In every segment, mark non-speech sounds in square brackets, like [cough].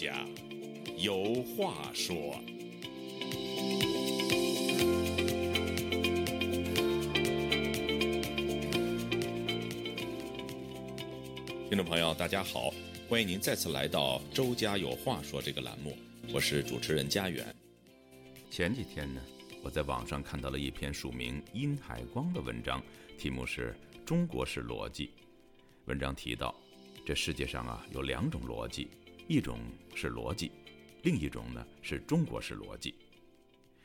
家有话说。听众朋友，大家好，欢迎您再次来到《周家有话说》这个栏目，我是主持人家园。前几天呢，我在网上看到了一篇署名殷海光的文章，题目是《中国式逻辑》。文章提到，这世界上啊有两种逻辑，一种是逻辑，另一种呢是中国式逻辑。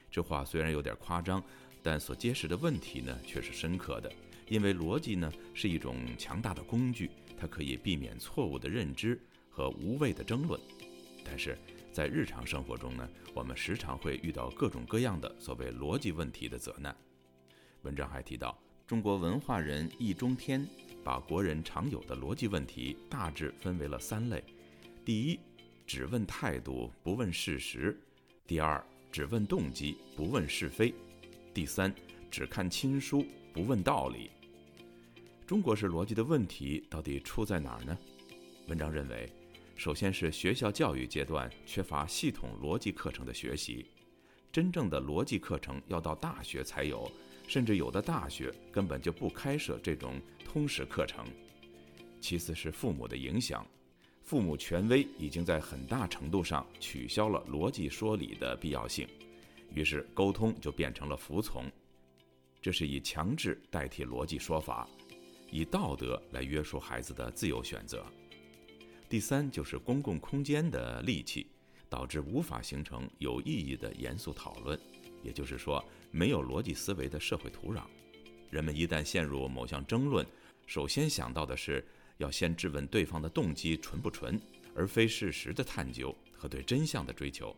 这话虽然有点夸张，但所揭示的问题呢却是深刻的。因为逻辑呢是一种强大的工具，它可以避免错误的认知和无谓的争论。但是在日常生活中呢，我们时常会遇到各种各样的所谓逻辑问题的责难。文章还提到，中国文化人易中天把国人常有的逻辑问题大致分为了三类：第一，只问态度不问事实；第二，只问动机不问是非；第三，只看亲疏不问道理。中国式逻辑的问题到底出在哪儿呢？文章认为，首先是学校教育阶段缺乏系统逻辑课程的学习，真正的逻辑课程要到大学才有，甚至有的大学根本就不开设这种通识课程。其次是父母的影响，父母权威已经在很大程度上取消了逻辑说理的必要性，于是沟通就变成了服从，这是以强制代替逻辑说法。以道德来约束孩子的自由选择。第三就是公共空间的戾气，导致无法形成有意义的严肃讨论，也就是说，没有逻辑思维的社会土壤。人们一旦陷入某项争论，首先想到的是要先质问对方的动机纯不纯，而非事实的探究和对真相的追求。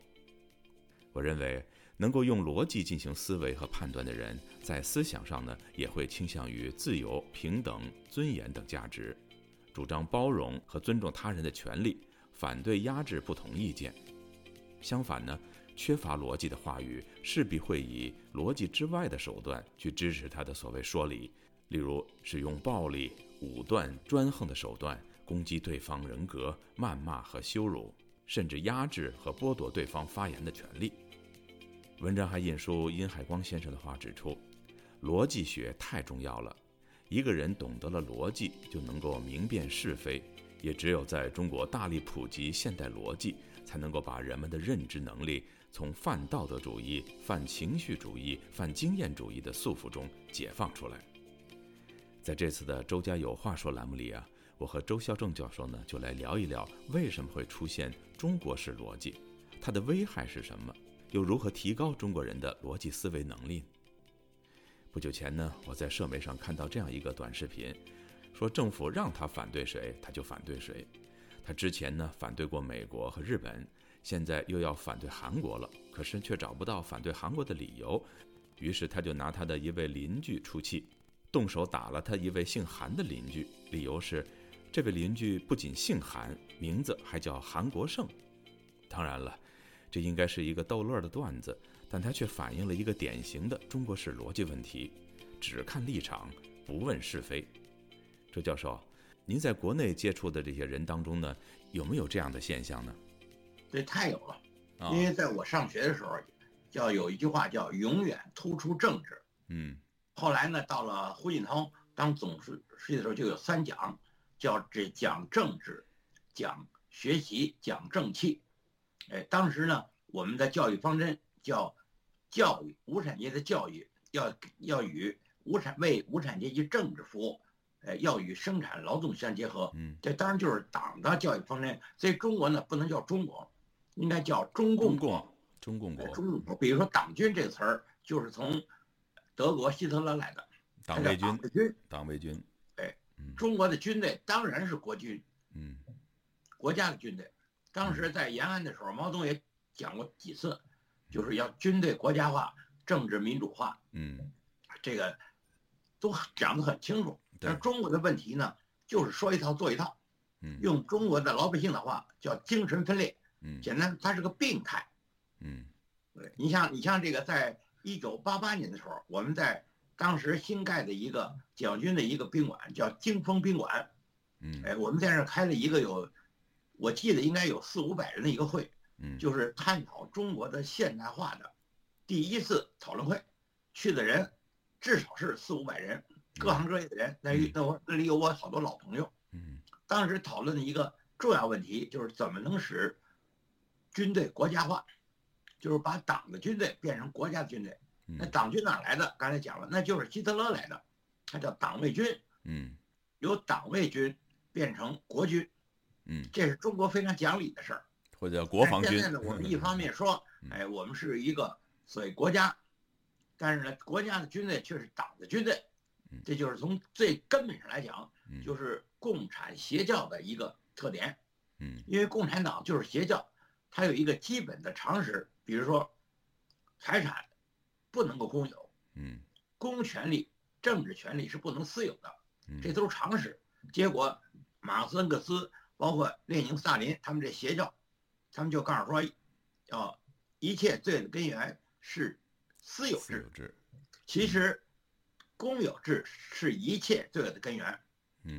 我认为。能够用逻辑进行思维和判断的人，在思想上呢，也会倾向于自由、平等、尊严等价值，主张包容和尊重他人的权利，反对压制不同意见。相反呢，缺乏逻辑的话语，势必会以逻辑之外的手段去支持他的所谓说理，例如使用暴力、武断、专横的手段攻击对方人格、谩骂和羞辱，甚至压制和剥夺对方发言的权利。文章还引述殷海光先生的话，指出，逻辑学太重要了。一个人懂得了逻辑，就能够明辨是非。也只有在中国大力普及现代逻辑，才能够把人们的认知能力从泛道德主义、泛情绪主义、泛经验主义的束缚中解放出来。在这次的“周家有话说”栏目里啊，我和周孝正教授呢，就来聊一聊为什么会出现中国式逻辑，它的危害是什么。又如何提高中国人的逻辑思维能力？不久前呢，我在社媒上看到这样一个短视频，说政府让他反对谁，他就反对谁。他之前呢反对过美国和日本，现在又要反对韩国了，可是却找不到反对韩国的理由，于是他就拿他的一位邻居出气，动手打了他一位姓韩的邻居，理由是这位邻居不仅姓韩，名字还叫韩国胜。当然了。这应该是一个逗乐的段子，但它却反映了一个典型的中国式逻辑问题：只看立场，不问是非。周教授，您在国内接触的这些人当中呢，有没有这样的现象呢？这太有了，因为在我上学的时候，叫有一句话叫“永远突出政治”。嗯。后来呢，到了胡锦涛当总书记的时候，就有三讲，叫这讲政治、讲学习、讲正气。哎，当时呢，我们的教育方针叫教育无产阶级的教育要要与无产为无产阶级政治服务，呃，要与生产劳动相结合。嗯，这当然就是党的教育方针。所以中国呢，不能叫中国，应该叫中共国。中共国。中共国。比如说“党军”这个词儿，就是从德国希特勒来的。党卫军。党卫军。哎，中国的军队当然是国军。嗯，国家的军队。当时在延安的时候，毛泽东也讲过几次，就是要军队国家化、政治民主化。嗯，这个都讲得很清楚。但是中国的问题呢，就是说一套做一套。嗯，用中国的老百姓的话叫精神分裂。嗯，简单，它是个病态。嗯，对你像你像这个，在一九八八年的时候，我们在当时新盖的一个蒋军的一个宾馆叫京丰宾馆。嗯，哎，我们在那儿开了一个有。我记得应该有四五百人的一个会，嗯，就是探讨中国的现代化的第一次讨论会，去的人至少是四五百人，各行各业的人。那那我那里有我好多老朋友。嗯，当时讨论的一个重要问题就是怎么能使军队国家化，就是把党的军队变成国家的军队。那党军哪来的？刚才讲了，那就是希特勒来的，他叫党卫军。嗯，由党卫军变成国军。嗯，这是中国非常讲理的事儿，或者叫国防军。现在呢，我们一方面说，哎，我们是一个所谓国家，但是呢，国家的军队却是党的军队，这就是从最根本上来讲，就是共产邪教的一个特点。嗯，因为共产党就是邪教，它有一个基本的常识，比如说，财产不能够公有，嗯，公权力、政治权利是不能私有的，这都是常识。结果，马克思、恩格斯。包括列宁、斯大林，他们这邪教，他们就告诉说，要一切罪的根源是私有制。其实，公有制是一切罪恶的根源。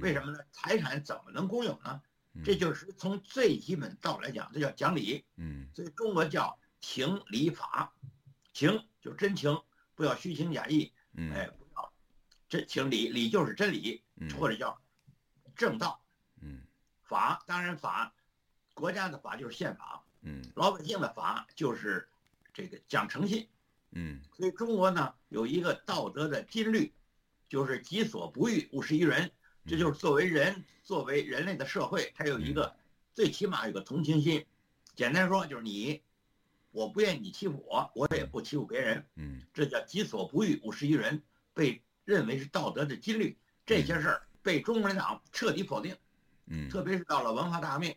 为什么呢？财产怎么能公有呢？这就是从最基本道来讲，这叫讲理。嗯。所以中国叫情理法，情就是真情，不要虚情假意。嗯。哎，不要真情理，理就是真理，或者叫正道。嗯。法当然法，国家的法就是宪法，嗯，老百姓的法就是这个讲诚信，嗯，所以中国呢有一个道德的金律，就是己所不欲，勿施于人。这就是作为人，作为人类的社会，它有一个最起码有个同情心。简单说就是你，我不愿意你欺负我，我也不欺负别人，嗯，这叫己所不欲，勿施于人，被认为是道德的金律。这些事儿被中国共产党彻底否定。嗯，特别是到了文化大革命，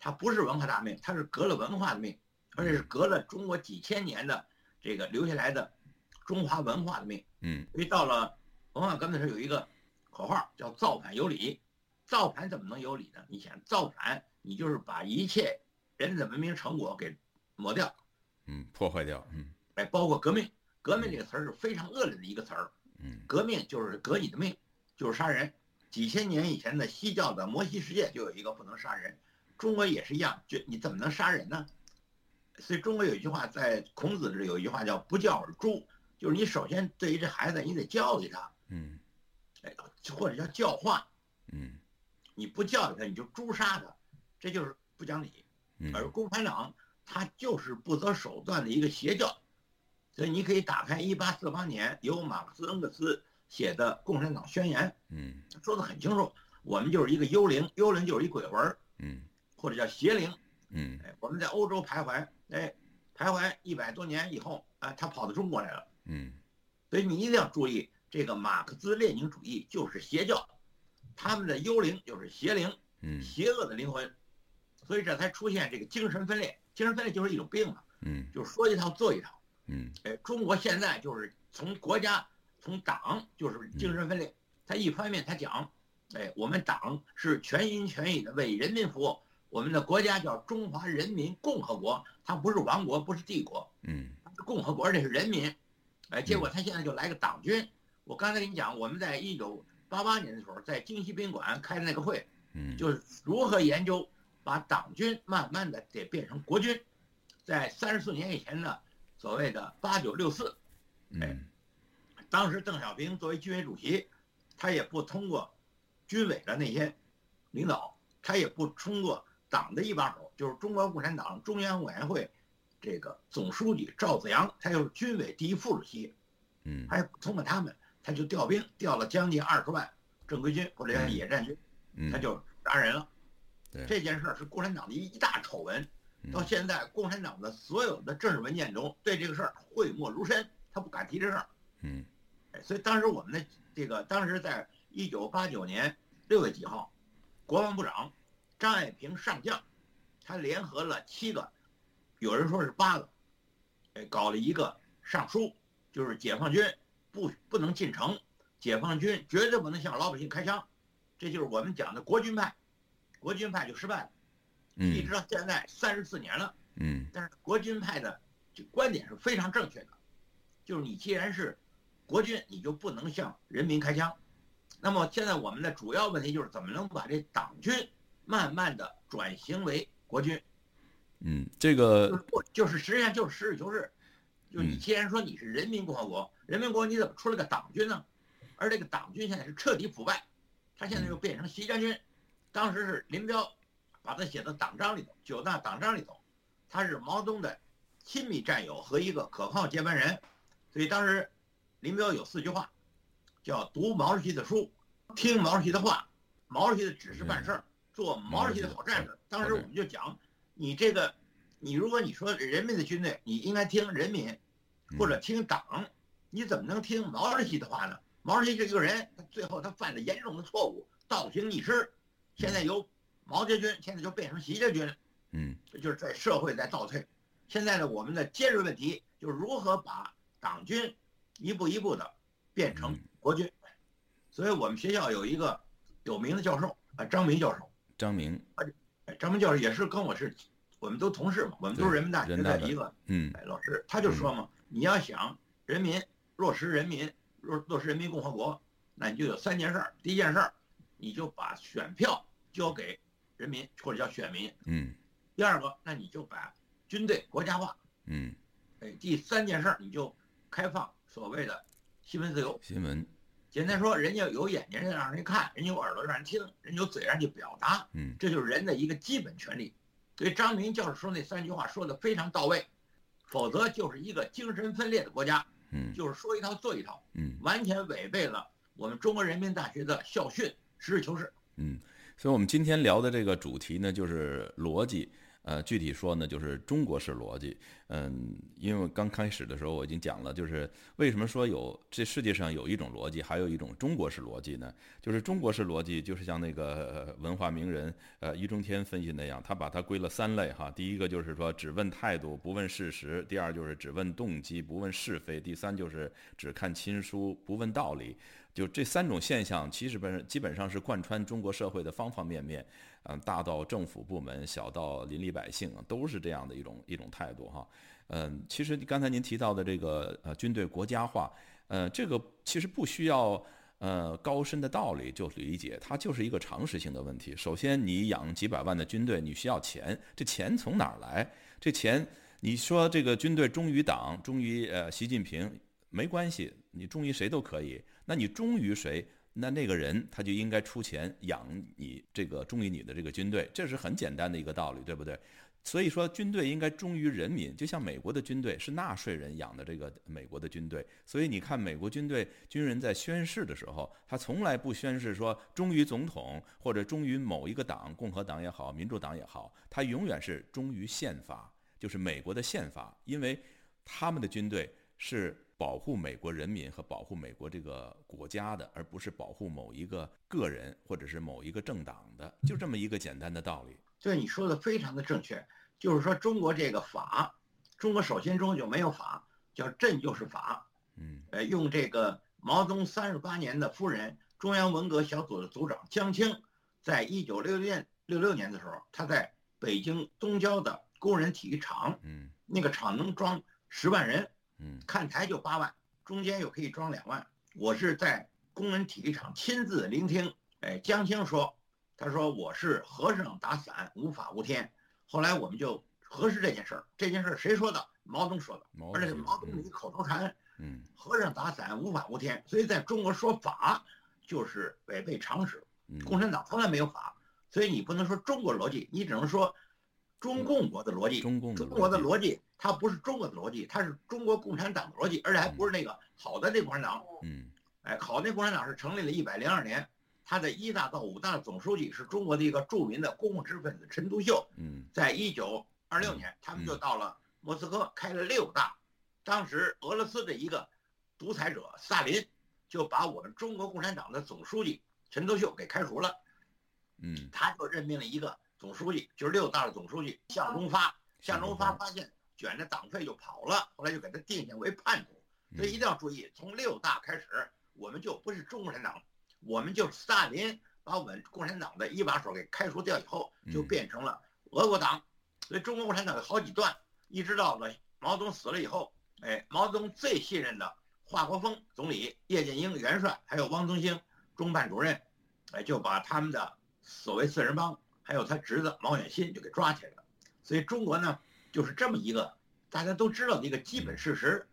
它不是文化大革命，它是革了文化的命，而且是革了中国几千年的这个留下来的中华文化的命。嗯，因为到了文化革命的时候，有一个口号叫“造反有理”，造反怎么能有理呢？你想造反，你就是把一切人类的文明成果给抹掉，嗯，破坏掉，嗯，哎，包括革命，革命这个词儿是非常恶劣的一个词儿，嗯，革命就是革你的命，就是杀人。几千年以前的西教的摩西世界就有一个不能杀人，中国也是一样，就你怎么能杀人呢？所以中国有一句话，在孔子这有一句话叫“不教而诛”，就是你首先对于这孩子你得教育他，嗯，哎，或者叫教化，嗯，你不教育他你就诛杀他，这就是不讲理。而共产党他就是不择手段的一个邪教，所以你可以打开一八四八年由马克思恩格斯。写的《共产党宣言》，嗯，说的很清楚，我们就是一个幽灵，幽灵就是一鬼魂嗯，或者叫邪灵，嗯，哎，我们在欧洲徘徊，哎，徘徊一百多年以后，啊，他跑到中国来了，嗯，所以你一定要注意，这个马克思列宁主义就是邪教，他们的幽灵就是邪灵，嗯，邪恶的灵魂，所以这才出现这个精神分裂，精神分裂就是一种病嘛，嗯，就是说一套做一套，嗯，哎，中国现在就是从国家。从党就是精神分裂，他一方面他讲，哎，我们党是全心全意的为人民服务，我们的国家叫中华人民共和国，它不是王国，不是帝国，嗯，是共和国，这是人民，哎，结果他现在就来个党军。我刚才跟你讲，我们在一九八八年的时候，在京西宾馆开的那个会，嗯，就是如何研究把党军慢慢的得变成国军，在三十四年以前的所谓的八九六四，哎。当时邓小平作为军委主席，他也不通过军委的那些领导，他也不通过党的一把手，就是中国共产党中央委员会这个总书记赵子阳，他又是军委第一副主席，嗯，还通过他们，他就调兵，调了将近二十万正规军或者叫野战军，他就杀人了。这件事是共产党的一大丑闻，到现在共产党的所有的政治文件中对这个事儿讳莫如深，他不敢提这事儿。嗯。所以当时我们的这个，当时在一九八九年六月几号，国防部长张爱萍上将，他联合了七个，有人说是八个，哎，搞了一个上书，就是解放军不不能进城，解放军绝对不能向老百姓开枪，这就是我们讲的国军派，国军派就失败了，一直到现在三十四年了，嗯，但是国军派的这观点是非常正确的，就是你既然是。国军你就不能向人民开枪，那么现在我们的主要问题就是怎么能把这党军慢慢的转型为国军。嗯，这个就是实际上就是实事求是，就你既然说你是人民共和国，人民共和国你怎么出了个党军呢？而这个党军现在是彻底腐败，他现在又变成习家军。当时是林彪把他写到党章里头，九大党章里头，他是毛泽东的亲密战友和一个可靠接班人，所以当时林彪有四句话，叫读毛主席的书，听毛主席的话，毛主席的指示办事儿，做毛主席的好战士。当时我们就讲。你这个，你如果你说人民的军队，你应该听人民，或者听党，你怎么能听毛主席的话呢？毛主席这个人，他最后他犯了严重的错误，倒行逆施，现在由毛家军现在就变成习家军，嗯，就是在社会在倒退。现在呢，我们的尖锐问题就是如何把党军一步一步的变成国军。所以我们学校有一个有名的教授啊，张明教授。张明。张明教授也是跟我是，我们都同事嘛，我们都是人民大学的一个嗯老师，他就说嘛，你要想人民落实人民落落实人民共和国，那你就有三件事儿。第一件事儿，你就把选票交给人民或者叫选民，嗯。第二个，那你就把军队国家化，嗯。哎，第三件事儿，你就开放所谓的新闻自由。新闻。简单说，人家有眼睛让人看，人家有耳朵让人听，人有嘴让人表达，嗯，这就是人的一个基本权利。所以张明教授说那三句话说的非常到位，否则就是一个精神分裂的国家，嗯，就是说一套做一套，嗯，完全违背了我们中国人民大学的校训，实事求是。嗯，所以我们今天聊的这个主题呢，就是逻辑。呃，具体说呢，就是中国式逻辑。嗯，因为刚开始的时候我已经讲了，就是为什么说有这世界上有一种逻辑，还有一种中国式逻辑呢？就是中国式逻辑，就是像那个文化名人呃易中天分析那样，他把它归了三类哈。第一个就是说只问态度不问事实，第二就是只问动机不问是非，第三就是只看亲疏不问道理。就这三种现象，其实本基本上是贯穿中国社会的方方面面。嗯，大到政府部门，小到邻里百姓，都是这样的一种一种态度哈。嗯，其实刚才您提到的这个呃军队国家化，呃，这个其实不需要呃高深的道理就理解，它就是一个常识性的问题。首先，你养几百万的军队，你需要钱，这钱从哪儿来？这钱你说这个军队忠于党，忠于呃习近平没关系，你忠于谁都可以。那你忠于谁？那那个人他就应该出钱养你这个忠于你的这个军队，这是很简单的一个道理，对不对？所以说军队应该忠于人民，就像美国的军队是纳税人养的这个美国的军队，所以你看美国军队军人在宣誓的时候，他从来不宣誓说忠于总统或者忠于某一个党，共和党也好，民主党也好，他永远是忠于宪法，就是美国的宪法，因为他们的军队是。保护美国人民和保护美国这个国家的，而不是保护某一个个人或者是某一个政党的，就这么一个简单的道理。对你说的非常的正确，就是说中国这个法，中国首先中国就没有法，叫朕就是法。嗯，呃，用这个毛泽东三十八年的夫人，中央文革小组的组长江青，在一九六六年六六年的时候，他在北京东郊的工人体育场，嗯，那个场能装十万人。嗯，看台就八万，中间又可以装两万。我是在工人体育场亲自聆听。哎，江青说，他说我是和尚打伞，无法无天。后来我们就核实这件事儿，这件事儿谁说的？毛泽东说的，而且毛泽东的一口头禅。嗯，和尚打伞，无法无天。所以在中国说法就是违背常识。共产党从来没有法，所以你不能说中国逻辑，你只能说。中共国的逻辑，中共中国的逻辑，它不是中国的逻辑，它是中国共产党的逻辑，而且还不是那个好的那共产党。嗯，哎，好那共产党是成立了一百零二年，他的一大到五大总书记是中国的一个著名的公共知识分子陈独秀。嗯，在一九二六年，他们就到了莫斯科开了六大，当时俄罗斯的一个独裁者萨林就把我们中国共产党的总书记陈独秀给开除了。嗯，他就任命了一个。总书记就是六大的总书记向忠发，向忠发发现卷着党费就跑了，后来就给他定性为叛徒。所以一定要注意，从六大开始，我们就不是中国共产党，我们就斯大林把我们共产党的一把手给开除掉以后，就变成了俄国党。所以中国共产党有好几段，一直到了毛泽东死了以后，哎，毛泽东最信任的华国锋总理、叶剑英元帅，还有汪东兴中办主任，哎，就把他们的所谓四人帮。还有他侄子毛远新就给抓起来了。所以中国呢，就是这么一个大家都知道的一个基本事实。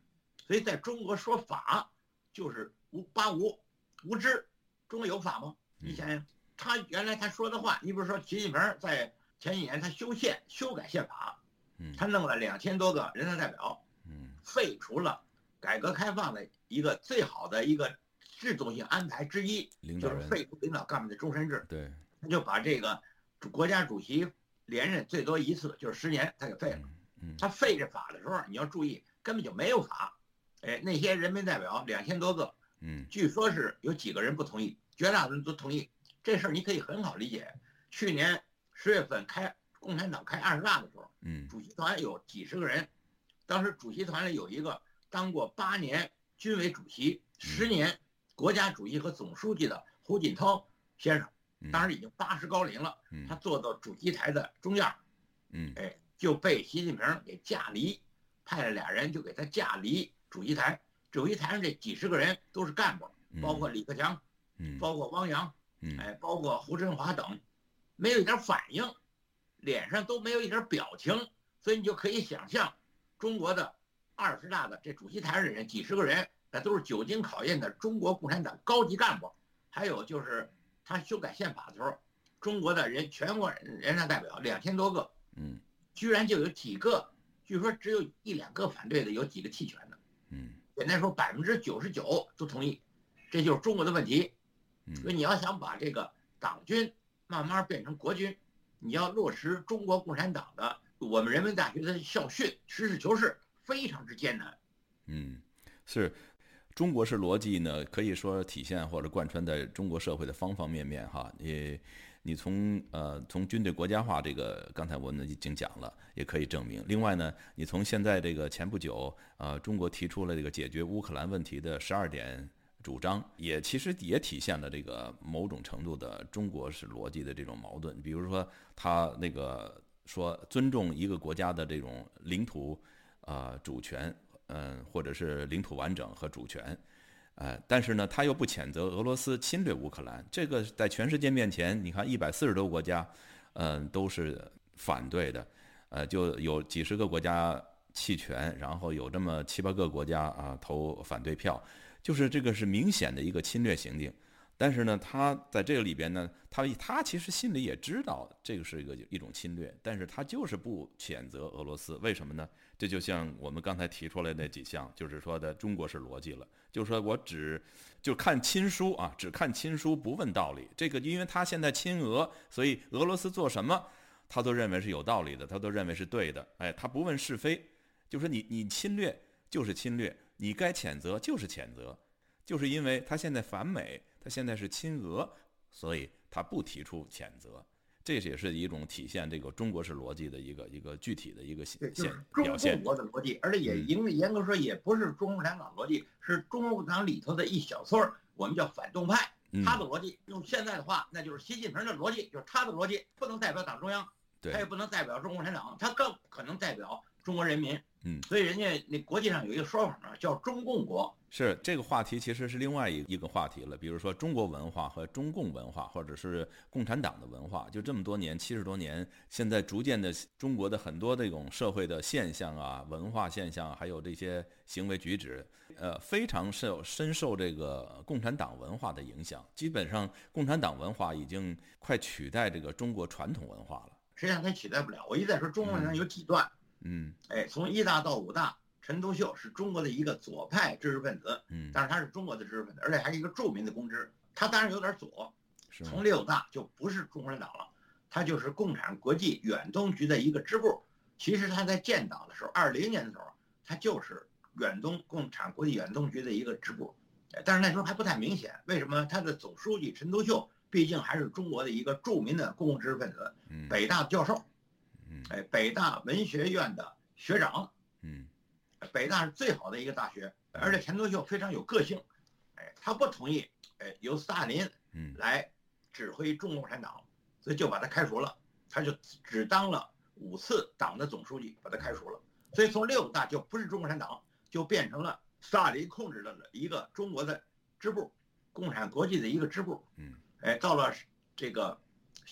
所以在中国说法就是无八无无知。中国有法吗？你想想，他原来他说的话，你比如说习近平在前几年他修宪修改宪法，他弄了两千多个人大代表，废除了改革开放的一个最好的一个制度性安排之一，就是废除领导干部的终身制。对，他就把这个国家主席连任最多一次就是十年，他给废了。他废这法的时候，你要注意，根本就没有法。哎，那些人民代表两千多个，嗯，据说是有几个人不同意。绝大多数都同意这事儿，你可以很好理解。去年十月份开共产党开二十大的时候，嗯，主席团有几十个人，当时主席团里有一个当过八年军委主席、十年国家主席和总书记的胡锦涛先生，当时已经八十高龄了，他坐到主席台的中央，嗯，哎，就被习近平给架离，派了俩人就给他架离主席台。主席台上这几十个人都是干部，包括李克强。包括汪洋，哎，包括胡春华等，没有一点反应，脸上都没有一点表情，所以你就可以想象，中国的二十大的这主席台上的人几十个人，那都是久经考验的中国共产党高级干部。还有就是他修改宪法的时候，中国的人全国人大代表两千多个，嗯，居然就有几个，据说只有一两个反对的，有几个弃权的，嗯，简单说百分之九十九都同意，这就是中国的问题。所以你要想把这个党军慢慢变成国军，你要落实中国共产党的我们人民大学的校训，实事求是，非常之艰难。嗯，是，中国式逻辑呢，可以说体现或者贯穿在中国社会的方方面面哈。你你从呃从军队国家化这个，刚才我们已经讲了，也可以证明。另外呢，你从现在这个前不久呃中国提出了这个解决乌克兰问题的十二点。主张也其实也体现了这个某种程度的中国式逻辑的这种矛盾。比如说，他那个说尊重一个国家的这种领土啊主权，嗯，或者是领土完整和主权，呃，但是呢，他又不谴责俄罗斯侵略乌克兰。这个在全世界面前，你看一百四十多国家，嗯，都是反对的，呃，就有几十个国家弃权，然后有这么七八个国家啊投反对票。就是这个是明显的一个侵略行径，但是呢，他在这个里边呢，他他其实心里也知道这个是一个一种侵略，但是他就是不谴责俄罗斯，为什么呢？这就像我们刚才提出来那几项，就是说的中国式逻辑了，就是说我只就看亲疏啊，只看亲疏不问道理。这个因为他现在亲俄，所以俄罗斯做什么，他都认为是有道理的，他都认为是对的。哎，他不问是非，就说你你侵略就是侵略。你该谴责就是谴责，就是因为他现在反美，他现在是亲俄，所以他不提出谴责，这也是一种体现这个中国式逻辑的一个一个具体的一个现现表现。中国的逻辑，而且也严严格说也不是中国共产党逻辑，是中国共产党里头的一小撮儿，我们叫反动派，他的逻辑用现在的话，那就是习近平的逻辑，就是他的逻辑不能代表党中央，他也不能代表中国共产党，他更可能代表中国人民。嗯，所以人家那国际上有一个说法呢，叫中共国。是这个话题，其实是另外一一个话题了。比如说中国文化和中共文化，或者是共产党的文化，就这么多年，七十多年，现在逐渐的，中国的很多这种社会的现象啊，文化现象，还有这些行为举止，呃，非常受深受这个共产党文化的影响。基本上，共产党文化已经快取代这个中国传统文化了。实际上，它取代不了。我一再说，中国人有几段。嗯，哎，从一大到五大，陈独秀是中国的一个左派知识分子，嗯，但是他是中国的知识分子，而且还是一个著名的公知。他当然有点左，是从六大就不是共产党了，他就是共产国际远东局的一个支部。其实他在建党的时候，二零年的时候，他就是远东共产国际远东局的一个支部，但是那时候还不太明显。为什么？他的总书记陈独秀毕竟还是中国的一个著名的公共知识分子，北大教授。哎，北大文学院的学长，嗯，北大是最好的一个大学，而且陈独秀非常有个性，哎，他不同意，哎，由斯大林，嗯，来指挥中国共产党，所以就把他开除了，他就只当了五次党的总书记，把他开除了，所以从六大就不是中国共产党，就变成了斯大林控制的一个中国的支部，共产国际的一个支部，嗯，哎，到了这个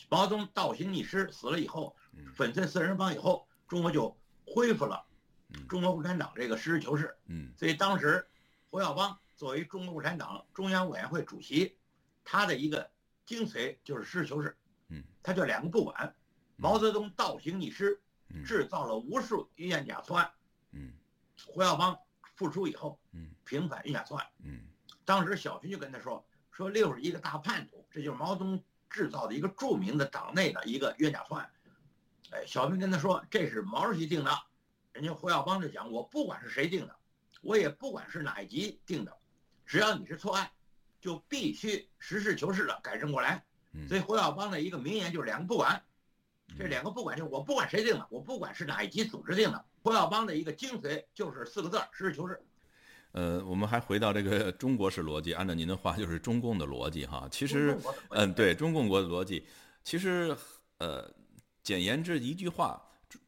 毛泽东倒行逆施死了以后，嗯粉碎四人帮以后，中国就恢复了嗯中国共产党这个实事求是。嗯所以当时胡耀邦作为中国共产党中央委员会主席，他的一个精髓就是实事求是。嗯，他就两个不管，毛泽东倒行逆施，嗯制造了无数冤假错案。嗯胡耀邦复出以后，嗯平反冤假错案。嗯当时小平就跟他说：“说六是一个大叛徒，这就是毛泽东制造的一个著名的党内的一个冤假错案。”哎，小平跟他说：“这是毛主席定的。”人家胡耀邦就讲：“我不管是谁定的，我也不管是哪一级定的，只要你是错案，就必须实事求是的改正过来。”嗯，所以胡耀邦的一个名言就是两个不管，这两个不管就是我不管谁定的，我不管是哪一级组织定的。胡耀邦的一个精髓就是四个字儿：实事求是。呃，我们还回到这个 [laughs] 中国式逻辑，按照您的话，就是中共的逻辑哈。其实，嗯，对中共国的逻辑，其实呃，简言之一句话，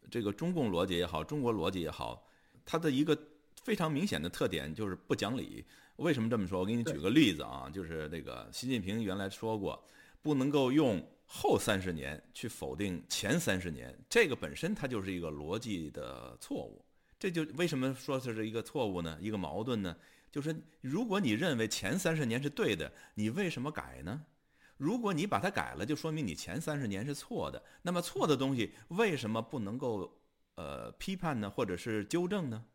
这个中共逻辑也好，中国逻辑也好，它的一个非常明显的特点就是不讲理。为什么这么说？我给你举个例子啊，就是那个习近平原来说过，不能够用后三十年去否定前三十年，这个本身它就是一个逻辑的错误。这就为什么说这是一个错误呢？一个矛盾呢？就是如果你认为前三十年是对的，你为什么改呢？如果你把它改了，就说明你前三十年是错的。那么错的东西为什么不能够呃批判呢，或者是纠正呢，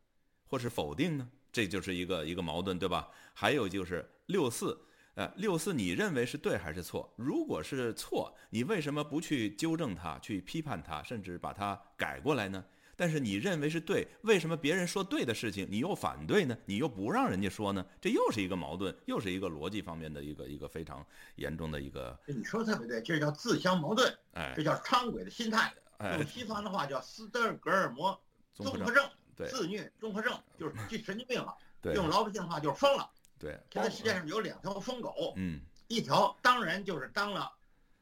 或是否定呢？这就是一个一个矛盾，对吧？还有就是六四，呃，六四你认为是对还是错？如果是错，你为什么不去纠正它，去批判它，甚至把它改过来呢？但是你认为是对，为什么别人说对的事情你又反对呢？你又不让人家说呢？这又是一个矛盾，又是一个逻辑方面的一个一个非常严重的一个，你说的特别对，这叫自相矛盾，哎这叫伥鬼的心态。哎用，西方的话叫斯德哥尔摩综合症，综合症，对自虐综合症，就是这神经病了。[laughs] 对用老百姓的话就是疯了。对，现在世界上有两条疯狗，嗯一条当然就是当了，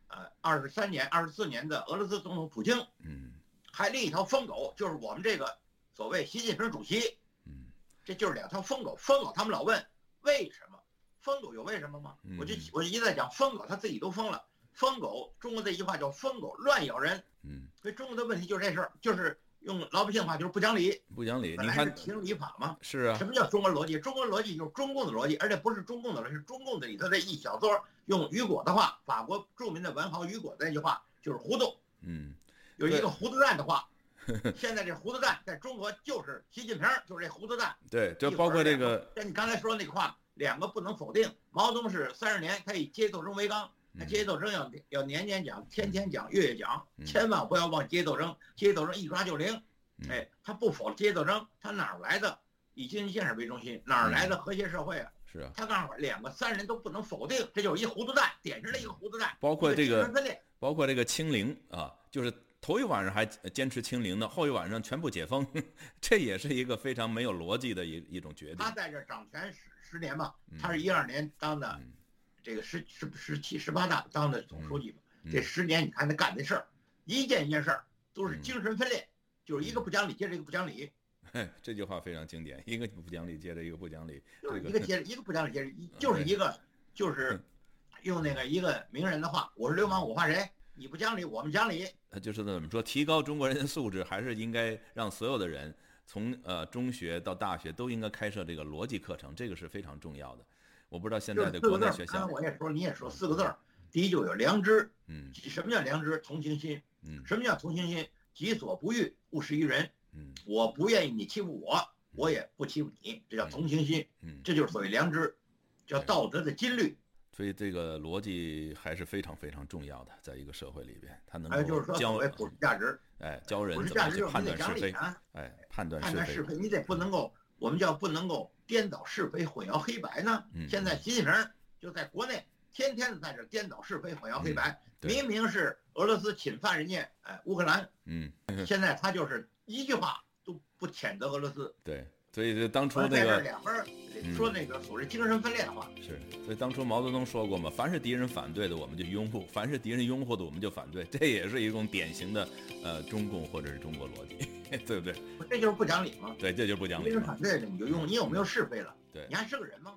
呃，二十三年、二十四年的俄罗斯总统普京，嗯还另一条疯狗就是我们这个所谓习近平主席，嗯这就是两条疯狗。疯狗他们老问为什么？疯狗有为什么吗？我就我就一再讲疯狗他自己都疯了。疯狗，中国这一句话叫疯狗乱咬人。嗯，所以中国的问题就是这事儿，就是用老百姓话就是不讲理。不讲理。本你看，来是情理法嘛。是啊什，么叫中国逻辑？中国逻辑就是中共的逻辑，而且不是中共的逻辑，是中共的里头的一小撮。用雨果的话，法国著名的文豪雨果的那句话就是糊涂。嗯有一个胡子蛋的话，[laughs] 现在这胡子蛋在中国就是习近平，就是这胡子蛋。对，就包括这个，像你刚才说那个话，两个不能否定。毛泽东是三十年，他以阶级斗争为纲，阶级斗争要要年年讲、天天讲、月月讲，嗯千万不要忘阶级斗争。阶级斗争一抓就灵。嗯哎，他不否阶级斗争，他哪儿来的以经济建设为中心？哪儿来的和谐社会啊？是啊，他告诉我，两个三人都不能否定，这就是一糊涂蛋，典型的一个糊涂蛋。包括这个包括这个清零啊，就是头一晚上还坚持清零呢，后一晚上全部解封，[laughs] 这也是一个非常没有逻辑的一一种决定。他。在这掌权十十年嘛，嗯。他是一二年当的嗯。这个十十十七十八大当的总书记嘛。嗯。这十年你看他干的事儿，一件一件事儿都是嗯精神分裂，就是一个不讲理接着一个不讲理，嘿，[laughs] 这句话非常经典，一个不讲理接着一个不讲理，就是一个接着一个不讲理接着一，就是一个就是 [laughs] 用那个一个名人的话，我是流氓，我怕谁？你不讲理，我们讲理。呃，就是怎么说，提高中国人的素质，还是应该让所有的人从呃中学到大学都应该开设这个逻辑课程，这个是非常重要的。我不知道现在的国内学校刚才，我也说，你也说四个字儿，第一就有良知，嗯什么叫良知？同情心。嗯什么叫同情心？己所不欲，勿施于人。嗯我不愿意你欺负我，我也不欺负你，这叫同情心，嗯，这就是所谓良知，叫道德的金律。所以这个逻辑还是非常非常重要的，在一个社会里边，他能够教谓普世价值，哎教人怎么去判断是非，哎判断是非判断是，非，你得不能够，我们叫不能够颠倒是非、混淆黑白呢。嗯现在习近平就在国内天天的在这颠倒是非、混淆黑白，明明是俄罗斯侵犯人家哎乌克兰，嗯现在他就是一句话都不谴责俄罗斯。对，所以就当初那个两说那个所谓精神分裂的话，是，所以当初毛泽东说过嘛，凡是敌人反对的我们就拥护，凡是敌人拥护的我们就反对，这也是一种典型的呃中共或者是中国逻辑，[laughs] 对不对？这就是不讲理嘛？对，这就是不讲理嘛敌人反。对的你就用，你有没有是非了？对你还是个人吗？